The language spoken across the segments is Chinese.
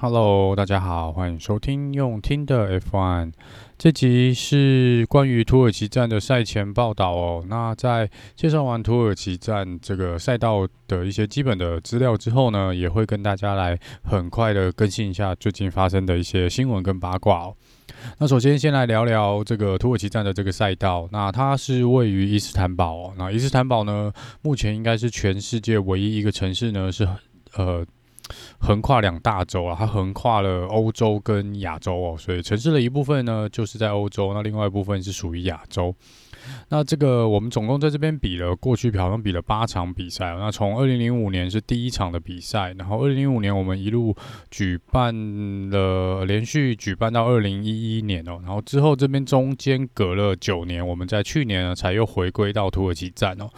Hello，大家好，欢迎收听用听的 F1。这集是关于土耳其站的赛前报道哦。那在介绍完土耳其站这个赛道的一些基本的资料之后呢，也会跟大家来很快的更新一下最近发生的一些新闻跟八卦哦。那首先先来聊聊这个土耳其站的这个赛道。那它是位于伊斯坦堡哦。那伊斯坦堡呢，目前应该是全世界唯一一个城市呢，是呃。横跨两大洲啊，它横跨了欧洲跟亚洲哦，所以城市的一部分呢，就是在欧洲，那另外一部分是属于亚洲。那这个我们总共在这边比了，过去好像比了八场比赛。那从二零零五年是第一场的比赛，然后二零零五年我们一路举办了，连续举办到二零一一年哦。然后之后这边中间隔了九年，我们在去年呢才又回归到土耳其站哦。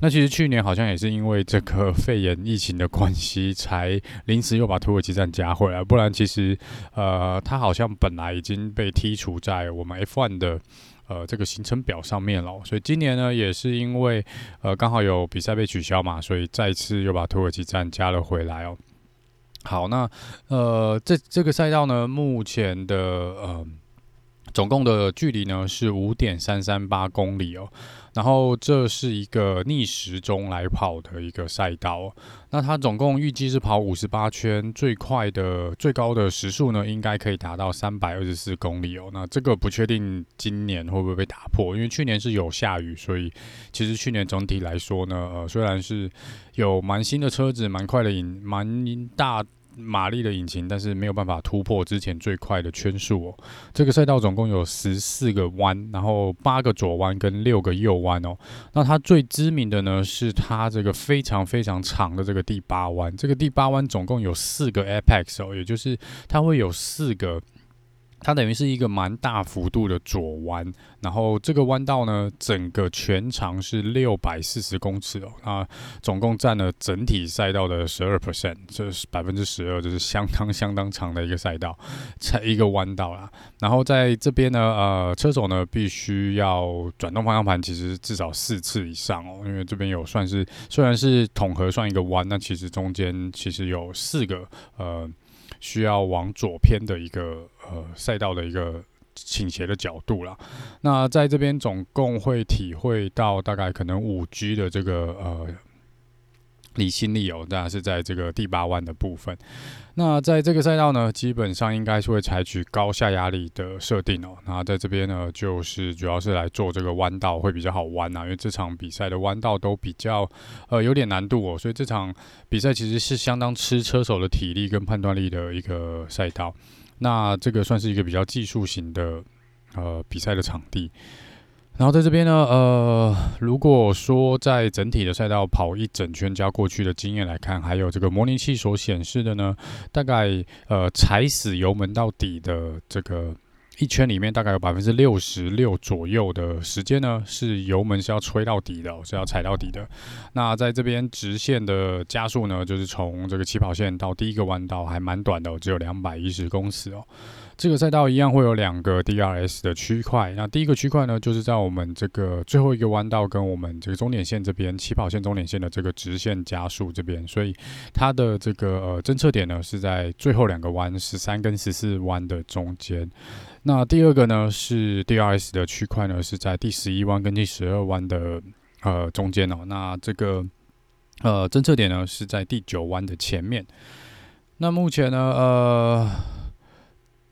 那其实去年好像也是因为这个 肺炎疫情的关系，才临时又把土耳其站加回来。不然其实呃，它好像本来已经被剔除在我们 F1 的。呃，这个行程表上面了，所以今年呢，也是因为呃刚好有比赛被取消嘛，所以再次又把土耳其站加了回来哦。好，那呃这这个赛道呢，目前的呃。总共的距离呢是五点三三八公里哦，然后这是一个逆时钟来跑的一个赛道。那它总共预计是跑五十八圈，最快的最高的时速呢应该可以达到三百二十四公里哦。那这个不确定今年会不会被打破，因为去年是有下雨，所以其实去年总体来说呢，呃虽然是有蛮新的车子，蛮快的引，蛮大。马力的引擎，但是没有办法突破之前最快的圈速哦。这个赛道总共有十四个弯，然后八个左弯跟六个右弯哦。那它最知名的呢，是它这个非常非常长的这个第八弯。这个第八弯总共有四个 apex 哦，也就是它会有四个。它等于是一个蛮大幅度的左弯，然后这个弯道呢，整个全长是六百四十公尺哦，那总共占了整体赛道的十二 percent，这是百分之十二，这是相当相当长的一个赛道，才一个弯道啦。然后在这边呢，呃，车手呢必须要转动方向盘，其实至少四次以上哦，因为这边有算是虽然是统合算一个弯，那其实中间其实有四个呃。需要往左偏的一个呃赛道的一个倾斜的角度啦。那在这边总共会体会到大概可能五 G 的这个呃离心力哦，当然是在这个第八弯的部分。那在这个赛道呢，基本上应该是会采取高下压力的设定哦。那在这边呢，就是主要是来做这个弯道会比较好弯啊，因为这场比赛的弯道都比较呃有点难度哦，所以这场比赛其实是相当吃车手的体力跟判断力的一个赛道。那这个算是一个比较技术型的呃比赛的场地。然后在这边呢，呃，如果说在整体的赛道跑一整圈加过去的经验来看，还有这个模拟器所显示的呢，大概呃踩死油门到底的这个一圈里面，大概有百分之六十六左右的时间呢，是油门是要吹到底的，是要踩到底的。那在这边直线的加速呢，就是从这个起跑线到第一个弯道还蛮短的，只有两百一十公尺哦。这个赛道一样会有两个 DRS 的区块。那第一个区块呢，就是在我们这个最后一个弯道跟我们这个终点线这边，起跑线、终点线的这个直线加速这边，所以它的这个呃侦测点呢是在最后两个弯，十三跟十四弯的中间。那第二个呢是 DRS 的区块呢是在第十一弯跟第十二弯的呃中间哦。那这个呃侦测点呢是在第九弯的前面。那目前呢呃。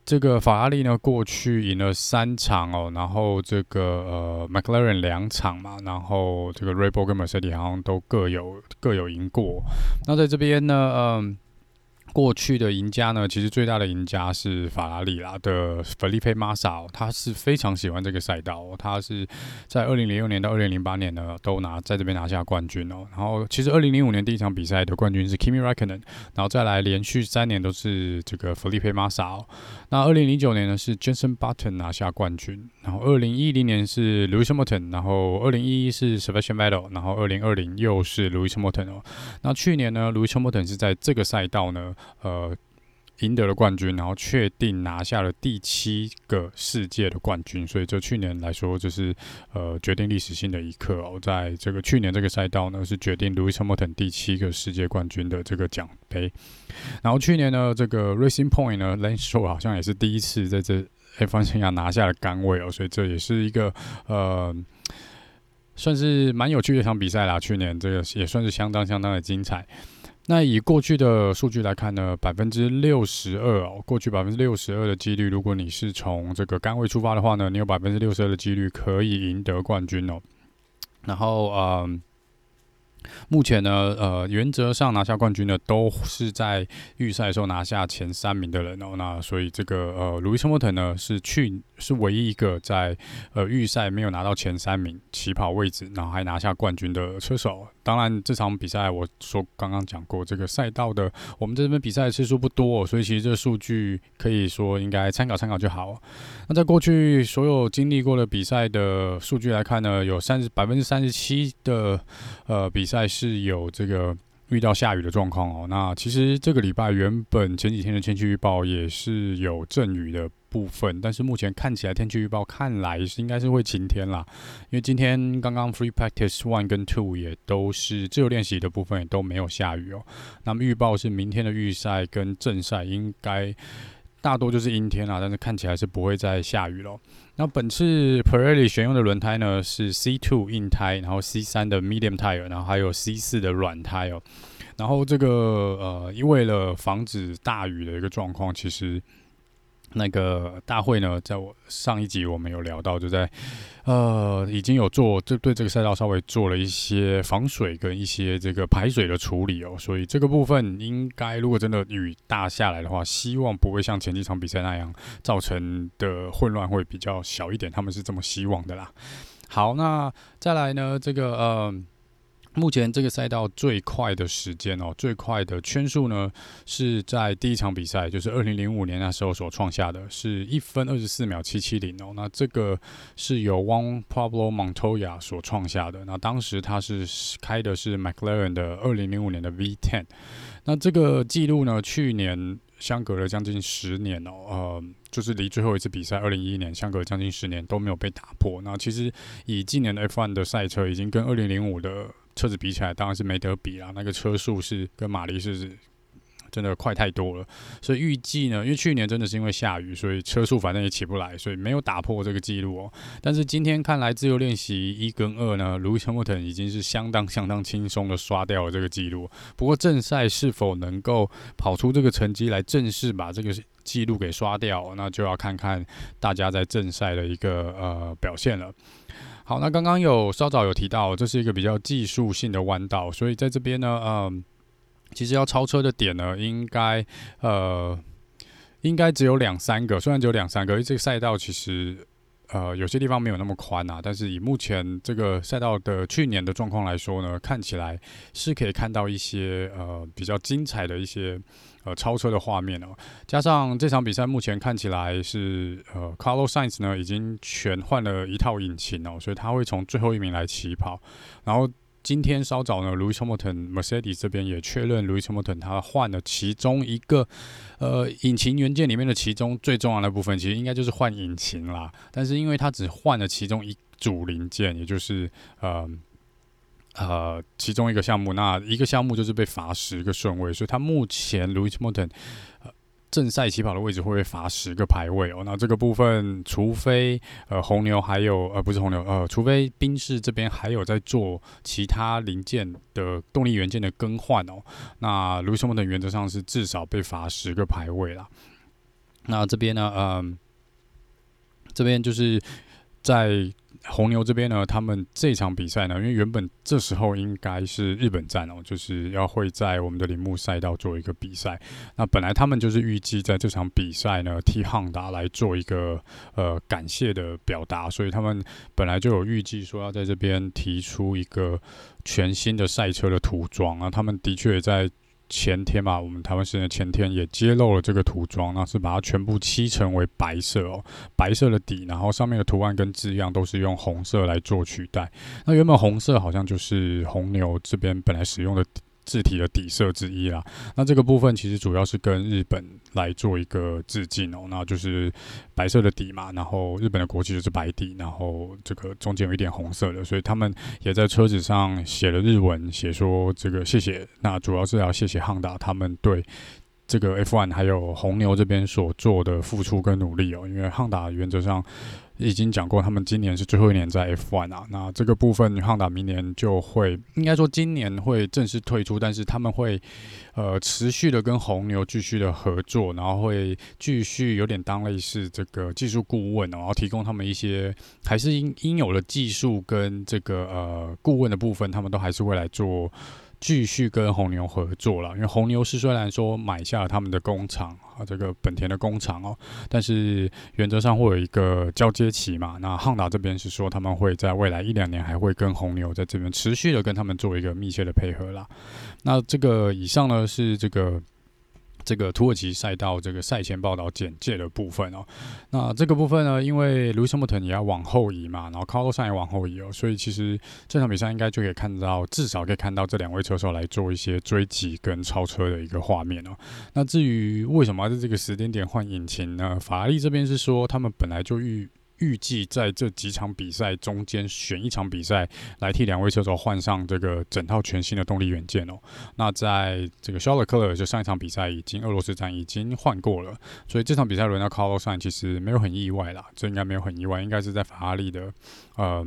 这个法拉利呢，过去赢了三场哦，然后这个呃，McLaren 两场嘛，然后这个 rebo 跟 Mercedes 好像都各有各有赢过。那在这边呢，嗯。过去的赢家呢，其实最大的赢家是法拉利啦的 Felipe Masa，他是非常喜欢这个赛道，他是在二零零六年到二零零八年呢都拿在这边拿下冠军哦。然后其实二零零五年第一场比赛的冠军是 Kimi Räikkönen，然后再来连续三年都是这个 Felipe Massa。那二零零九年呢是 Jenson Button 拿下冠军，然后二零一零年是 Louis Hamilton，然后二零一一是 Sebastian Vettel，然后二零二零又是 Louis Hamilton 哦。那去年呢，Louis Hamilton 是在这个赛道呢。呃，赢得了冠军，然后确定拿下了第七个世界的冠军，所以这去年来说就是呃决定历史性的一刻哦。在这个去年这个赛道呢，是决定 Lewis Hamilton 第七个世界冠军的这个奖杯。然后去年呢，这个 Racing Point 呢，Lance Stroll 好像也是第一次在这 F1 生涯拿下了杆位哦，所以这也是一个呃算是蛮有趣的一场比赛啦。去年这个也算是相当相当的精彩。那以过去的数据来看呢，百分之六十二哦，过去百分之六十二的几率，如果你是从这个杆位出发的话呢，你有百分之六十二的几率可以赢得冠军哦。然后，嗯。目前呢，呃，原则上拿下冠军的都是在预赛的时候拿下前三名的人哦。那所以这个呃，路易斯·莫特呢是去是唯一一个在呃预赛没有拿到前三名起跑位置，然后还拿下冠军的车手。当然，这场比赛我说刚刚讲过，这个赛道的我们这边比赛次数不多，所以其实这数据可以说应该参考参考就好。那在过去所有经历过的比赛的数据来看呢，有三十百分之三十七的呃比赛。赛是有这个遇到下雨的状况哦。那其实这个礼拜原本前几天的天气预报也是有阵雨的部分，但是目前看起来天气预报看来是应该是会晴天啦。因为今天刚刚 Free Practice One 跟 Two 也都是自由练习的部分也都没有下雨哦。那么预报是明天的预赛跟正赛应该。大多就是阴天啦，但是看起来是不会再下雨了。那本次 Pirelli 选用的轮胎呢是 C two 硬胎，然后 C 三的 Medium Tire，然后还有 C 四的软胎哦。然后这个呃，因为了防止大雨的一个状况，其实。那个大会呢，在我上一集我们有聊到，就在呃已经有做，就对这个赛道稍微做了一些防水跟一些这个排水的处理哦，所以这个部分应该如果真的雨大下来的话，希望不会像前几场比赛那样造成的混乱会比较小一点，他们是这么希望的啦。好，那再来呢，这个呃。目前这个赛道最快的时间哦，最快的圈数呢，是在第一场比赛，就是二零零五年那时候所创下的，是一分二十四秒七七零哦。那这个是由 Juan Pablo Montoya 所创下的。那当时他是开的是 McLaren 的二零零五年的 V10。那这个记录呢，去年相隔了将近十年哦，呃，就是离最后一次比赛二零一一年相隔将近十年都没有被打破。那其实以今年的 F1 的赛车已经跟二零零五的车子比起来，当然是没得比啦。那个车速是跟马力是真的快太多了，所以预计呢，因为去年真的是因为下雨，所以车速反正也起不来，所以没有打破这个记录哦。但是今天看来，自由练习一跟二呢，Lewis Hamilton 已经是相当相当轻松的刷掉了这个记录。不过正赛是否能够跑出这个成绩来正式把这个记录给刷掉，那就要看看大家在正赛的一个呃表现了。好，那刚刚有稍早有提到，这是一个比较技术性的弯道，所以在这边呢，嗯，其实要超车的点呢，应该呃，应该只有两三个，虽然只有两三个，因为这个赛道其实。呃，有些地方没有那么宽啊，但是以目前这个赛道的去年的状况来说呢，看起来是可以看到一些呃比较精彩的一些呃超车的画面哦。加上这场比赛目前看起来是呃，Carlos Sainz 呢已经全换了一套引擎哦，所以他会从最后一名来起跑，然后。今天稍早呢，Louis Hamilton Mercedes 这边也确认，Louis Hamilton 他换了其中一个呃引擎元件里面的其中最重要的部分，其实应该就是换引擎啦。但是因为他只换了其中一组零件，也就是呃呃其中一个项目，那一个项目就是被罚十个顺位，所以他目前 Lewis Moton 呃。正赛起跑的位置会被罚十个排位哦？那这个部分，除非呃红牛还有呃不是红牛呃，除非宾士这边还有在做其他零件的动力元件的更换哦，那卢森堡的原则上是至少被罚十个排位啦。那这边呢，嗯、这边就是在。红牛这边呢，他们这场比赛呢，因为原本这时候应该是日本站哦，就是要会在我们的铃木赛道做一个比赛。那本来他们就是预计在这场比赛呢，替汉达来做一个呃感谢的表达，所以他们本来就有预计说要在这边提出一个全新的赛车的涂装啊。他们的确在。前天吧，我们台湾时间前天也揭露了这个涂装，那是把它全部漆成为白色哦，白色的底，然后上面的图案跟字样都是用红色来做取代。那原本红色好像就是红牛这边本来使用的字体的底色之一啦。那这个部分其实主要是跟日本来做一个致敬哦，那就是白色的底嘛，然后日本的国旗就是白底，然后这个中间有一点红色的，所以他们也在车子上写了日文，写说这个谢谢。那主要是要谢谢汉达他们对。这个 F1 还有红牛这边所做的付出跟努力哦，因为汉达原则上已经讲过，他们今年是最后一年在 F1 啊。那这个部分汉达明年就会，应该说今年会正式退出，但是他们会呃持续的跟红牛继续的合作，然后会继续有点当类似这个技术顾问哦，然后提供他们一些还是应应有的技术跟这个呃顾问的部分，他们都还是会来做。继续跟红牛合作了，因为红牛是虽然说买下了他们的工厂啊，这个本田的工厂哦，但是原则上会有一个交接期嘛。那汉达这边是说他们会在未来一两年还会跟红牛在这边持续的跟他们做一个密切的配合啦。那这个以上呢是这个。这个土耳其赛道这个赛前报道简介的部分哦，那这个部分呢，因为 Lewis Hamilton 也要往后移嘛，然后 Carlos 也往后移哦，所以其实这场比赛应该就可以看到，至少可以看到这两位车手来做一些追击跟超车的一个画面哦。那至于为什么要在这个时间点换引擎呢？法拉利这边是说他们本来就预。预计在这几场比赛中间选一场比赛来替两位车手换上这个整套全新的动力元件哦。那在这个肖勒克尔就上一场比赛已经俄罗斯站已经换过了，所以这场比赛轮到 Carlos 其实没有很意外啦，这应该没有很意外，应该是在法拉利的呃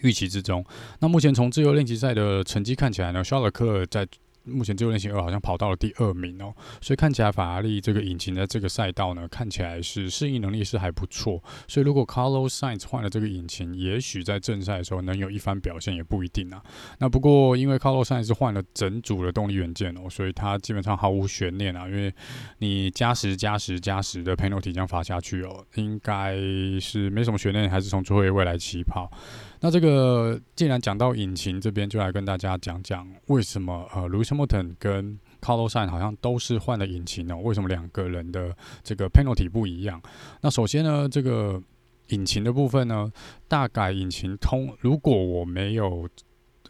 预期之中。那目前从自由练习赛的成绩看起来呢，肖勒克尔在。目前自由练习二好像跑到了第二名哦，所以看起来法拉利这个引擎在这个赛道呢，看起来是适应能力是还不错。所以如果 Carlos Sainz 换了这个引擎，也许在正赛的时候能有一番表现也不一定啊。那不过因为 Carlos Sainz 换了整组的动力元件哦，所以他基本上毫无悬念啊。因为你加时加时加时的 penalty 将罚下去哦，应该是没什么悬念，还是从最后一位来起跑。那这个既然讲到引擎这边，就来跟大家讲讲为什么呃，Lewis Hamilton 跟 Carlos Sain 好像都是换了引擎呢？为什么两个人的这个 penalty 不一样？那首先呢，这个引擎的部分呢，大概引擎通，如果我没有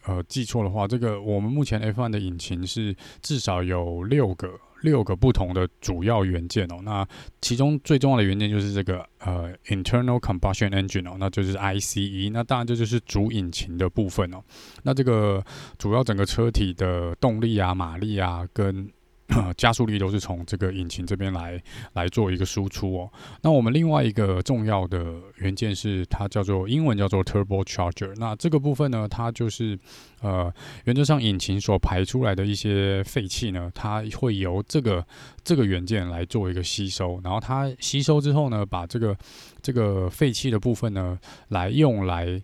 呃记错的话，这个我们目前 F1 的引擎是至少有六个。六个不同的主要元件哦，那其中最重要的元件就是这个呃 internal combustion engine 哦，那就是 ICE，那当然这就是主引擎的部分哦，那这个主要整个车体的动力啊、马力啊跟。加速力都是从这个引擎这边来来做一个输出哦。那我们另外一个重要的元件是它叫做英文叫做 turbocharger。那这个部分呢，它就是呃原则上引擎所排出来的一些废气呢，它会由这个这个元件来做一个吸收，然后它吸收之后呢，把这个这个废气的部分呢来用来。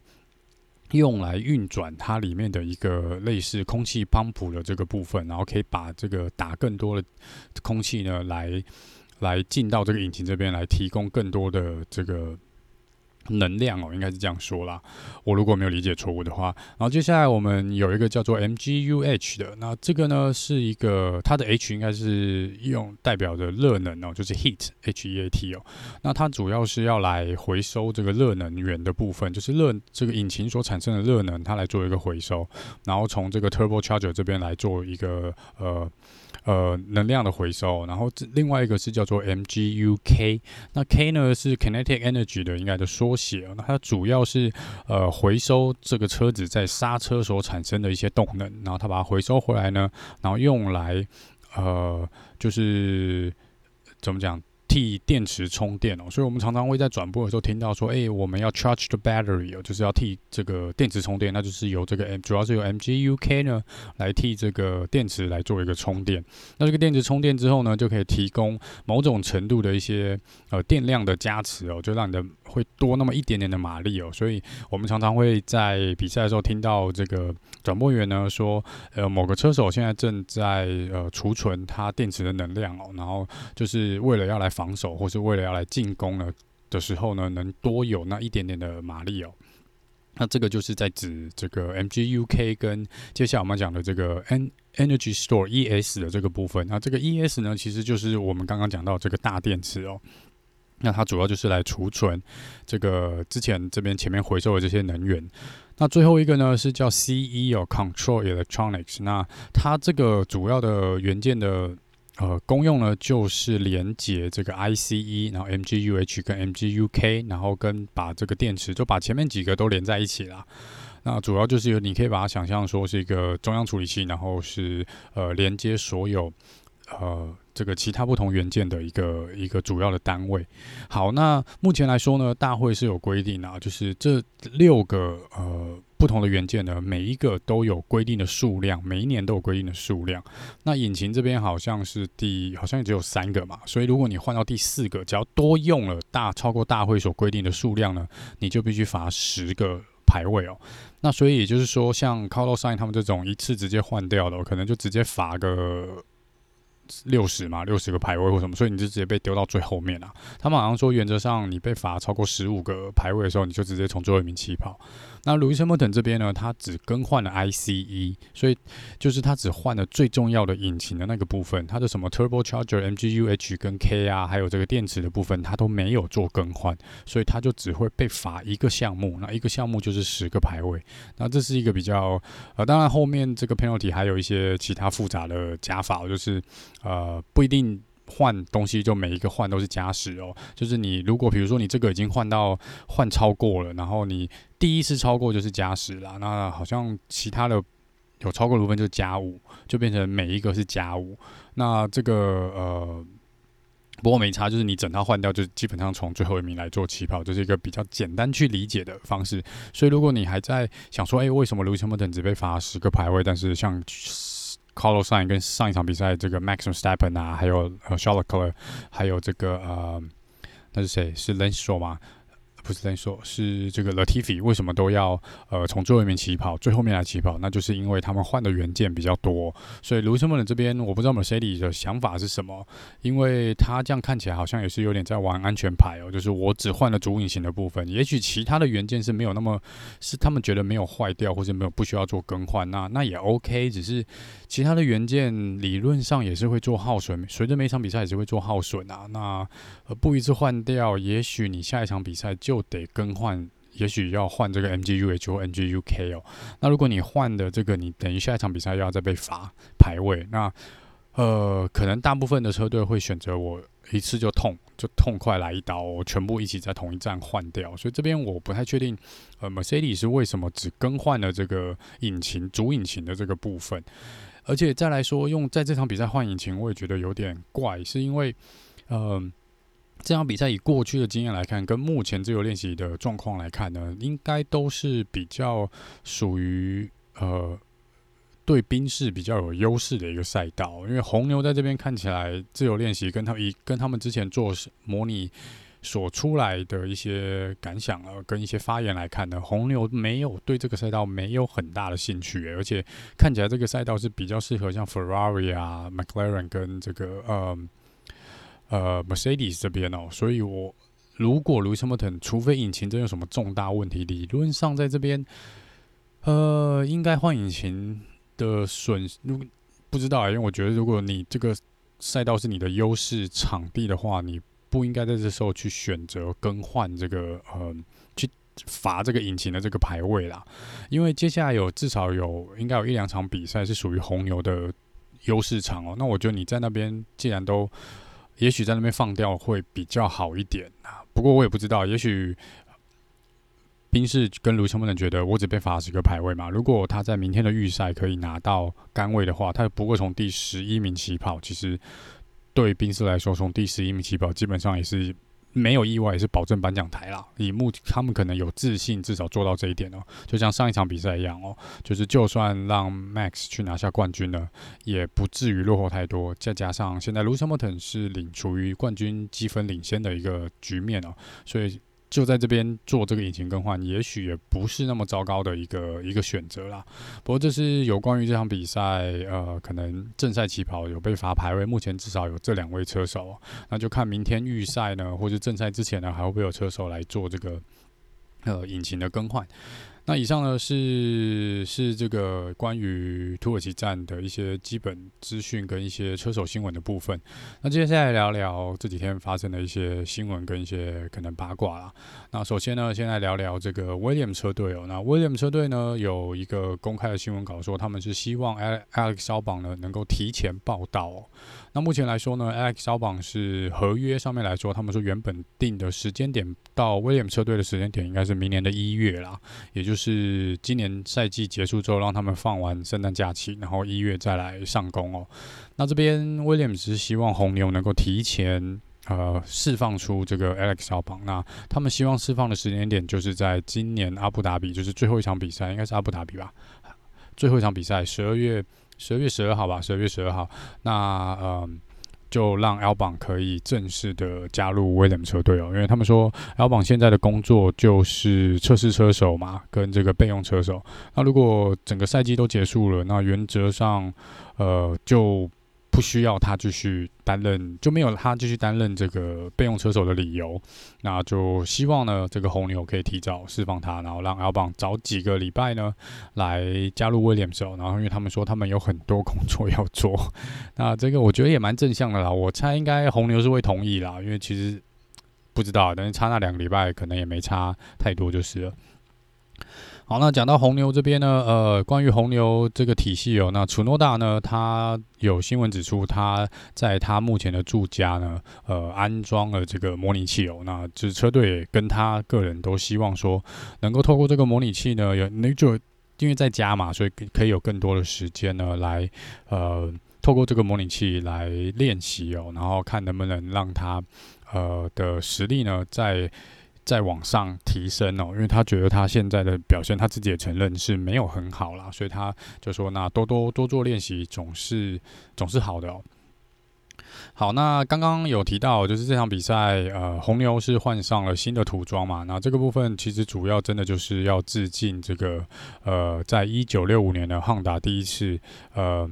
用来运转它里面的一个类似空气泵浦的这个部分，然后可以把这个打更多的空气呢，来来进到这个引擎这边来提供更多的这个。能量哦，应该是这样说啦。我如果没有理解错误的话，然后接下来我们有一个叫做 MGUH 的，那这个呢是一个它的 H 应该是用代表着热能哦，就是 heat H E A T 哦。那它主要是要来回收这个热能源的部分，就是热这个引擎所产生的热能，它来做一个回收，然后从这个 turbocharger 这边来做一个呃。呃，能量的回收，然后这另外一个是叫做 MGUK，那 K 呢是 Kinetic Energy 的应该的缩写，那它主要是呃回收这个车子在刹车所产生的一些动能，然后它把它回收回来呢，然后用来呃就是怎么讲？替电池充电哦，所以我们常常会在转播的时候听到说，哎，我们要 charge the battery 哦，就是要替这个电池充电，那就是由这个 M，主要是由 MGUK 呢来替这个电池来做一个充电。那这个电池充电之后呢，就可以提供某种程度的一些呃电量的加持哦，就让你的会多那么一点点的马力哦。所以我们常常会在比赛的时候听到这个转播员呢说，呃，某个车手现在正在呃储存它电池的能量哦，然后就是为了要来。防防守或是为了要来进攻呢的时候呢，能多有那一点点的马力哦。那这个就是在指这个 MGUK 跟接下来我们讲的这个 N Energy Store ES 的这个部分。那这个 ES 呢，其实就是我们刚刚讲到这个大电池哦。那它主要就是来储存这个之前这边前面回收的这些能源。那最后一个呢是叫 CE 哦，Control Electronics。那它这个主要的元件的呃功用呢，就是连接这个 ICE，然后 MGUH 跟 MGUK，然后跟把这个电池就把前面几个都连在一起了。那主要就是你可以把它想象说是一个中央处理器，然后是呃连接所有呃。这个其他不同元件的一个一个主要的单位。好，那目前来说呢，大会是有规定啊，就是这六个呃不同的元件呢，每一个都有规定的数量，每一年都有规定的数量。那引擎这边好像是第，好像只有三个嘛，所以如果你换到第四个，只要多用了大超过大会所规定的数量呢，你就必须罚十个排位哦。那所以也就是说，像 Callsign 他们这种一次直接换掉的，可能就直接罚个。六十嘛，六十个排位或什么，所以你就直接被丢到最后面了。他们好像说，原则上你被罚超过十五个排位的时候，你就直接从最后一名起跑。那 Lewis Hamilton 这边呢，他只更换了 ICE，所以就是他只换了最重要的引擎的那个部分，它的什么 Turbocharger、MGUH 跟 K 啊，还有这个电池的部分，他都没有做更换，所以他就只会被罚一个项目。那一个项目就是十个排位。那这是一个比较呃，当然后面这个 penalty 还有一些其他复杂的加法，就是呃不一定。换东西就每一个换都是加时哦，就是你如果比如说你这个已经换到换超过了，然后你第一次超过就是加时啦，那好像其他的有超过的部分就加五，就变成每一个是加五。那这个呃，不过没差，就是你整套换掉，就基本上从最后一名来做起跑，就是一个比较简单去理解的方式。所以如果你还在想说，哎、为什么 Lewis Hamilton 只被罚十个排位，但是像 Carlos s i g n 跟上一场比赛这个 Max i m s t e p p e n 啊，还有呃 Charles Leclerc，还有这个呃，那是谁？是 Lance Stroll 吗？不是在说，是这个 Latifi 为什么都要呃从最后一名起跑，最后面来起跑？那就是因为他们换的元件比较多，所以 Lewis Hamilton 这边我不知道 Mercedes 的想法是什么，因为他这样看起来好像也是有点在玩安全牌哦，就是我只换了主引擎的部分，也许其他的元件是没有那么是他们觉得没有坏掉或者没有不需要做更换，那那也 OK，只是其他的元件理论上也是会做耗损，随着每场比赛也是会做耗损啊，那呃不一次换掉，也许你下一场比赛就就得更换，也许要换这个 MGUH 或 MGUK 哦。那如果你换的这个，你等于下一场比赛又要再被罚排位。那呃，可能大部分的车队会选择我一次就痛，就痛快来一刀，全部一起在同一站换掉。所以这边我不太确定，呃，Mercedes 是为什么只更换了这个引擎主引擎的这个部分，而且再来说用在这场比赛换引擎，我也觉得有点怪，是因为呃。这场比赛以过去的经验来看，跟目前自由练习的状况来看呢，应该都是比较属于呃对宾士比较有优势的一个赛道。因为红牛在这边看起来自由练习跟他以跟他们之前做模拟所出来的一些感想啊，跟一些发言来看呢，红牛没有对这个赛道没有很大的兴趣，而且看起来这个赛道是比较适合像 Ferrari 啊、McLaren 跟这个呃。呃，Mercedes 这边哦，所以我如果 Lewis Hamilton，除非引擎真有什么重大问题，理论上在这边，呃，应该换引擎的损失，如不知道啊，因为我觉得如果你这个赛道是你的优势场地的话，你不应该在这时候去选择更换这个呃，去罚这个引擎的这个排位啦，因为接下来有至少有应该有一两场比赛是属于红牛的优势场哦，那我觉得你在那边既然都也许在那边放掉会比较好一点啊，不过我也不知道。也许宾士跟卢森不能觉得我只被罚十个排位嘛。如果他在明天的预赛可以拿到杆位的话，他不会从第十一名起跑。其实对宾士来说，从第十一名起跑基本上也是。没有意外是保证颁奖台啦。以目他们可能有自信，至少做到这一点哦。就像上一场比赛一样哦，就是就算让 Max 去拿下冠军了，也不至于落后太多。再加上现在 Lewis Milton 是领处于冠军积分领先的一个局面哦，所以。就在这边做这个引擎更换，也许也不是那么糟糕的一个一个选择啦。不过这是有关于这场比赛，呃，可能正赛起跑有被罚排位，目前至少有这两位车手，那就看明天预赛呢，或者正赛之前呢，还会不会有车手来做这个呃引擎的更换。那以上呢是是这个关于土耳其站的一些基本资讯跟一些车手新闻的部分。那接下来聊聊这几天发生的一些新闻跟一些可能八卦啦。那首先呢，先来聊聊这个威廉车队哦。那威廉车队呢有一个公开的新闻稿说，他们是希望 Alex Albon 呢能够提前报道。那目前来说呢，Alex Albon 是合约上面来说，他们说原本定的时间点到威廉车队的时间点应该是明年的一月啦，也就是是今年赛季结束之后，让他们放完圣诞假期，然后一月再来上工哦。那这边 Williams 是希望红牛能够提前呃释放出这个 Alex Albon，那他们希望释放的时间点就是在今年阿布达比，就是最后一场比赛，应该是阿布达比吧，最后一场比赛十二月。十二月十二号吧，十二月十二号，那呃，就让 L 榜可以正式的加入威廉车队哦，因为他们说 L 榜现在的工作就是测试车手嘛，跟这个备用车手。那如果整个赛季都结束了，那原则上呃就。不需要他继续担任，就没有他继续担任这个备用车手的理由。那就希望呢，这个红牛可以提早释放他，然后让 Albon 早几个礼拜呢来加入 Williams。然后因为他们说他们有很多工作要做，那这个我觉得也蛮正向的啦。我猜应该红牛是会同意啦，因为其实不知道，但是差那两个礼拜可能也没差太多就是了。好，那讲到红牛这边呢，呃，关于红牛这个体系哦，那楚诺大呢，他有新闻指出，他在他目前的住家呢，呃，安装了这个模拟器哦，那就是车队跟他个人都希望说，能够透过这个模拟器呢，有那就因为在家嘛，所以可以有更多的时间呢，来呃，透过这个模拟器来练习哦，然后看能不能让他呃的实力呢，在。再往上提升哦，因为他觉得他现在的表现，他自己也承认是没有很好啦，所以他就说，那多多多做练习总是总是好的哦。好，那刚刚有提到，就是这场比赛，呃，红牛是换上了新的涂装嘛，那这个部分其实主要真的就是要致敬这个，呃，在一九六五年的汉达第一次，呃。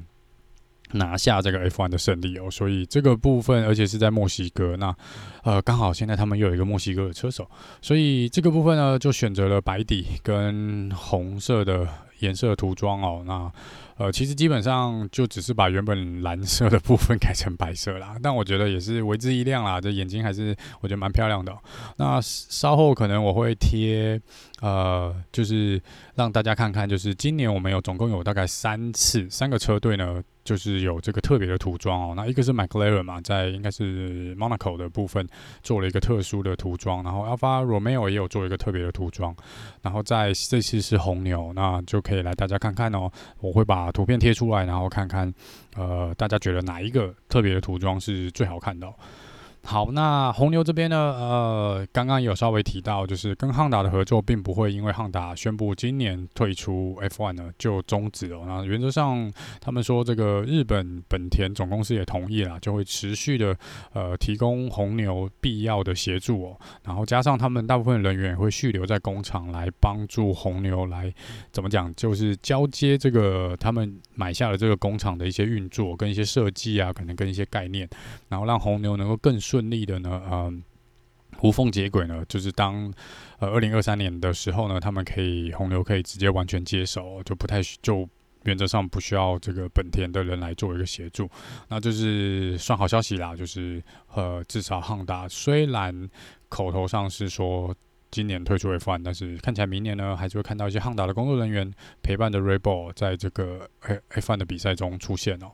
拿下这个 F1 的胜利哦，所以这个部分，而且是在墨西哥，那呃刚好现在他们又有一个墨西哥的车手，所以这个部分呢就选择了白底跟红色的颜色涂装哦，那。呃，其实基本上就只是把原本蓝色的部分改成白色啦，但我觉得也是为之一亮啦。这眼睛还是我觉得蛮漂亮的。那稍后可能我会贴，呃，就是让大家看看，就是今年我们有总共有大概三次，三个车队呢，就是有这个特别的涂装哦。那一个是 McLaren 嘛，在应该是 Monaco 的部分做了一个特殊的涂装，然后 Alfa Romeo 也有做一个特别的涂装，然后在这次是红牛，那就可以来大家看看哦。我会把图片贴出来，然后看看，呃，大家觉得哪一个特别的涂装是最好看的？好，那红牛这边呢？呃，刚刚有稍微提到，就是跟汉达的合作，并不会因为汉达宣布今年退出 F1 呢就终止了。那原则上，他们说这个日本本田总公司也同意了，就会持续的呃提供红牛必要的协助哦。然后加上他们大部分人员也会续留在工厂来帮助红牛来怎么讲，就是交接这个他们买下了这个工厂的一些运作跟一些设计啊，可能跟一些概念，然后让红牛能够更顺。利的呢，嗯，无缝接轨呢，就是当呃二零二三年的时候呢，他们可以红牛可以直接完全接手，就不太就原则上不需要这个本田的人来做一个协助，那就是算好消息啦。就是呃，至少汉达虽然口头上是说今年退出 F1，但是看起来明年呢，还是会看到一些汉达的工作人员陪伴着 r e b o l 在这个 F1 的比赛中出现哦。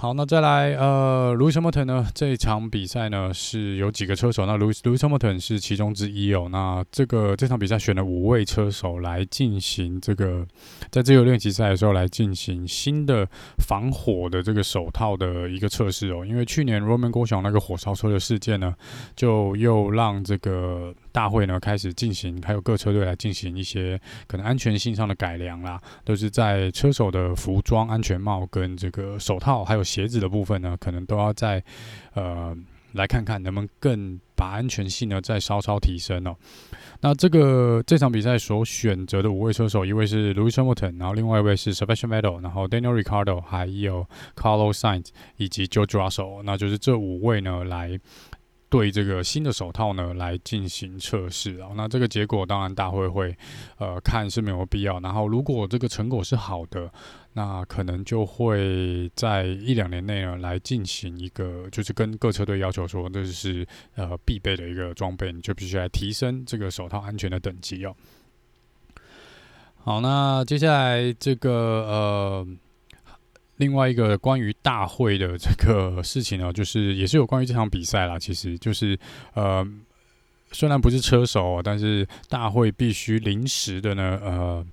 好，那再来，呃，Lewis Hamilton 呢？这一场比赛呢是有几个车手，那 Lewis Lewis Hamilton 是其中之一哦。那这个这场比赛选了五位车手来进行这个，在自由练习赛的时候来进行新的防火的这个手套的一个测试哦。因为去年 Roman Guo 小那个火烧车的事件呢，就又让这个。大会呢开始进行，还有各车队来进行一些可能安全性上的改良啦，都是在车手的服装、安全帽跟这个手套，还有鞋子的部分呢，可能都要再呃来看看能不能更把安全性呢再稍稍提升哦。那这个这场比赛所选择的五位车手，一位是 Louis Hamilton，然后另外一位是 Sebastian Vettel，然后 Daniel r i c a r d o 还有 Carlos Sainz 以及 George Russell，那就是这五位呢来。对这个新的手套呢来进行测试啊。那这个结果当然大会会呃看是没有必要。然后如果这个成果是好的，那可能就会在一两年内呢来进行一个，就是跟各车队要求说，这是呃必备的一个装备，你就必须来提升这个手套安全的等级哦。好，那接下来这个呃，另外一个关于大会的这个事情呢，就是也是有关于这场比赛啦。其实就是呃，虽然不是车手，但是大会必须临时的呢，呃，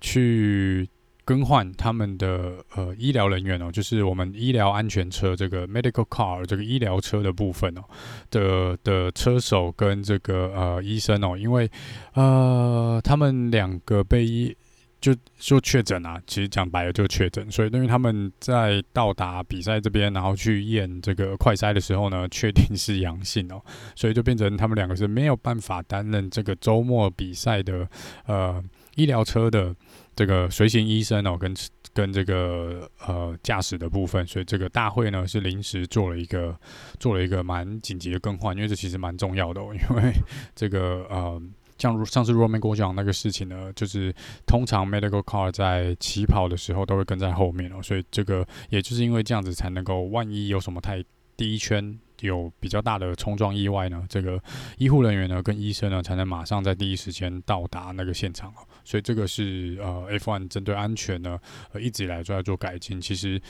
去。更换他们的呃医疗人员哦，就是我们医疗安全车这个 medical car 这个医疗车的部分哦的的车手跟这个呃医生哦，因为呃他们两个被医就就确诊啊，其实讲白了就确诊，所以因为他们在到达比赛这边，然后去验这个快筛的时候呢，确定是阳性哦，所以就变成他们两个是没有办法担任这个周末比赛的呃医疗车的。这个随行医生哦，跟跟这个呃驾驶的部分，所以这个大会呢是临时做了一个做了一个蛮紧急的更换，因为这其实蛮重要的哦，因为这个呃像上次 Roman 讲那个事情呢，就是通常 medical car 在起跑的时候都会跟在后面哦，所以这个也就是因为这样子才能够，万一有什么太第一圈。有比较大的冲撞意外呢，这个医护人员呢跟医生呢才能马上在第一时间到达那个现场哦，所以这个是呃 F1 针对安全呢呃一直以来都在做改进，其实。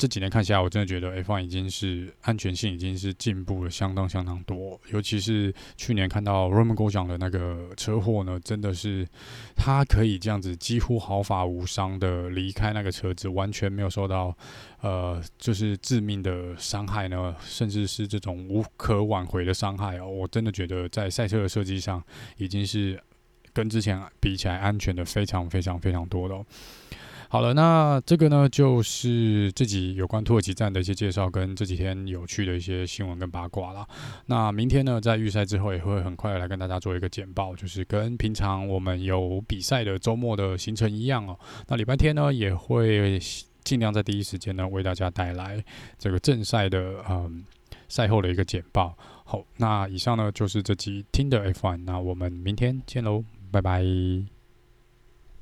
这几年看起来，我真的觉得 F1 已经是安全性已经是进步了相当相当多。尤其是去年看到 Romain Grosjean 的那个车祸呢，真的是他可以这样子几乎毫发无伤的离开那个车子，完全没有受到呃就是致命的伤害呢，甚至是这种无可挽回的伤害哦。我真的觉得在赛车的设计上，已经是跟之前比起来安全的非常非常非常多的。好了，那这个呢，就是自己有关土耳其站的一些介绍，跟这几天有趣的一些新闻跟八卦啦。那明天呢，在预赛之后也会很快来跟大家做一个简报，就是跟平常我们有比赛的周末的行程一样哦。那礼拜天呢，也会尽量在第一时间呢，为大家带来这个正赛的嗯赛后的一个简报。好，那以上呢就是这集听的 F1，那我们明天见喽，拜拜。